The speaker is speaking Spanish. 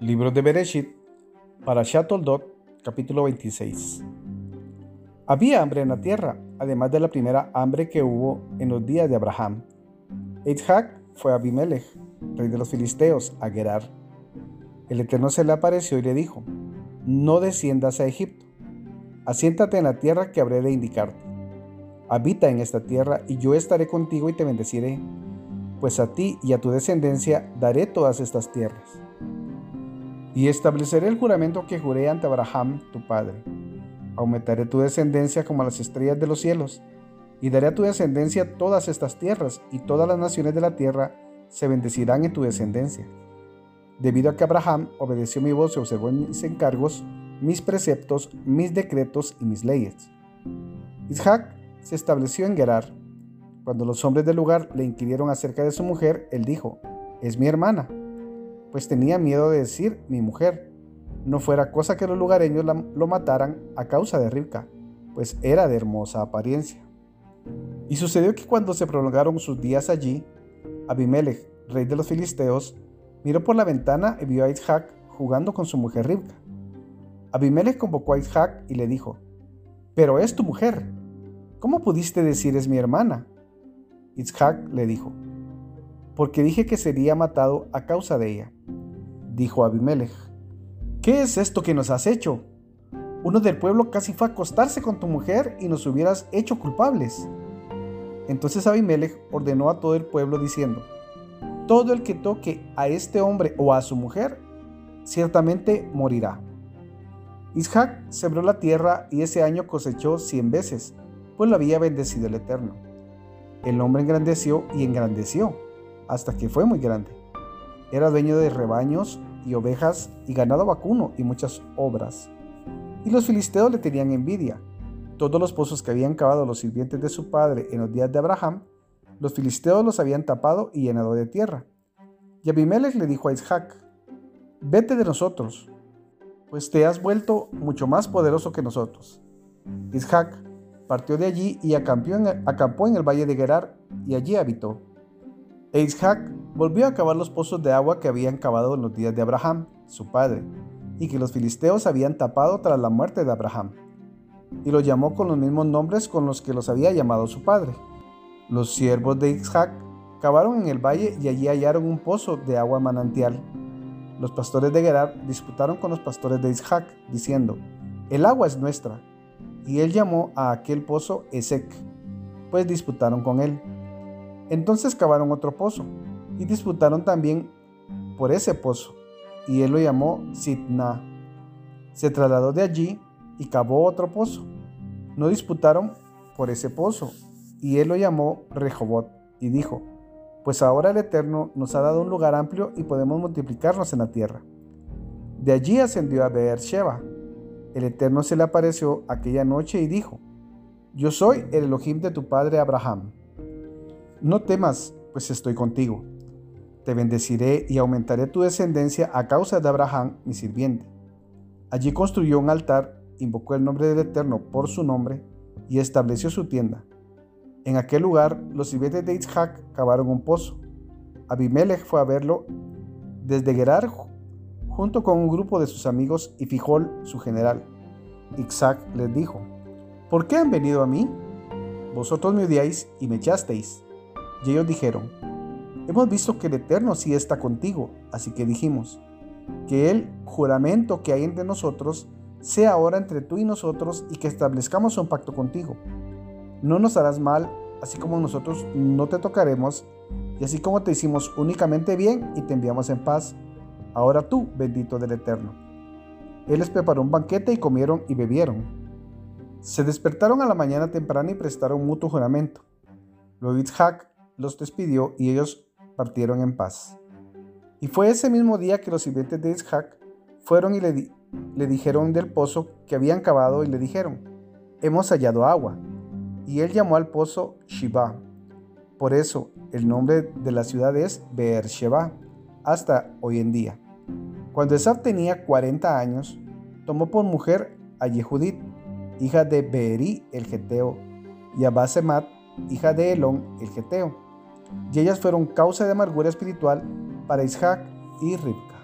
Libro de Bereshit, para Toldot, capítulo 26. Había hambre en la tierra, además de la primera hambre que hubo en los días de Abraham. Isaac fue a Abimelech, rey de los filisteos, a Gerar. El Eterno se le apareció y le dijo, no desciendas a Egipto, asiéntate en la tierra que habré de indicarte. Habita en esta tierra y yo estaré contigo y te bendeciré, pues a ti y a tu descendencia daré todas estas tierras y estableceré el juramento que juré ante Abraham, tu padre. Aumentaré tu descendencia como las estrellas de los cielos, y daré a tu descendencia todas estas tierras, y todas las naciones de la tierra se bendecirán en tu descendencia. Debido a que Abraham obedeció mi voz y observó mis encargos, mis preceptos, mis decretos y mis leyes. Isaac se estableció en Gerar. Cuando los hombres del lugar le inquirieron acerca de su mujer, él dijo, es mi hermana pues tenía miedo de decir mi mujer. No fuera cosa que los lugareños lo mataran a causa de Rivka, pues era de hermosa apariencia. Y sucedió que cuando se prolongaron sus días allí, Abimelech, rey de los filisteos, miró por la ventana y vio a Isaac jugando con su mujer Rivka. Abimelech convocó a Isaac y le dijo, Pero es tu mujer. ¿Cómo pudiste decir es mi hermana? Isaac le dijo, porque dije que sería matado a causa de ella. Dijo Abimelech, ¿qué es esto que nos has hecho? Uno del pueblo casi fue a acostarse con tu mujer y nos hubieras hecho culpables. Entonces Abimelech ordenó a todo el pueblo diciendo, todo el que toque a este hombre o a su mujer, ciertamente morirá. Isaac sembró la tierra y ese año cosechó cien veces, pues lo había bendecido el Eterno. El hombre engrandeció y engrandeció hasta que fue muy grande. Era dueño de rebaños y ovejas y ganado vacuno y muchas obras. Y los filisteos le tenían envidia. Todos los pozos que habían cavado los sirvientes de su padre en los días de Abraham, los filisteos los habían tapado y llenado de tierra. Y Abimelech le dijo a Isaac, vete de nosotros, pues te has vuelto mucho más poderoso que nosotros. Isaac partió de allí y acampó en el, valle de Gerar y allí habitó. Isaac volvió a cavar los pozos de agua que habían cavado en los días de Abraham, su padre, y que los filisteos habían tapado tras la muerte de Abraham, y los llamó con los mismos nombres con los que los había llamado su padre. Los siervos de Isaac cavaron en el valle y allí hallaron un pozo de agua manantial. Los pastores de Gerar disputaron con los pastores de Isaac, diciendo, El agua es nuestra. Y él llamó a aquel pozo Esec, pues disputaron con él. Entonces cavaron otro pozo y disputaron también por ese pozo, y él lo llamó Sitna. Se trasladó de allí y cavó otro pozo. No disputaron por ese pozo, y él lo llamó Rehobot, y dijo, pues ahora el Eterno nos ha dado un lugar amplio y podemos multiplicarnos en la tierra. De allí ascendió a Beersheba. El Eterno se le apareció aquella noche y dijo, Yo soy el Elohim de tu padre Abraham. No temas, pues estoy contigo. Te bendeciré y aumentaré tu descendencia a causa de Abraham, mi sirviente. Allí construyó un altar, invocó el nombre del Eterno por su nombre y estableció su tienda. En aquel lugar, los sirvientes de Isaac cavaron un pozo. Abimelech fue a verlo desde Gerar junto con un grupo de sus amigos y Fijol, su general. Isaac les dijo, ¿por qué han venido a mí? Vosotros me odiáis y me echasteis y ellos dijeron, hemos visto que el Eterno sí está contigo, así que dijimos, que el juramento que hay entre nosotros sea ahora entre tú y nosotros y que establezcamos un pacto contigo. No nos harás mal, así como nosotros no te tocaremos, y así como te hicimos únicamente bien y te enviamos en paz, ahora tú, bendito del Eterno. Él les preparó un banquete y comieron y bebieron. Se despertaron a la mañana temprana y prestaron mutuo juramento. Luego los despidió y ellos partieron en paz. Y fue ese mismo día que los sirvientes de Isaac fueron y le, dijeron del pozo que habían cavado y le dijeron, hemos hallado agua. Y él llamó al pozo Shiba. Por eso el nombre de la ciudad es Beersheba hasta hoy en día. Cuando Esab tenía 40 años, tomó por mujer a Yehudit, hija de Beeri el Geteo, y a Basemat, hija de Elón el Geteo y ellas fueron causa de amargura espiritual para Isaac y Ribka.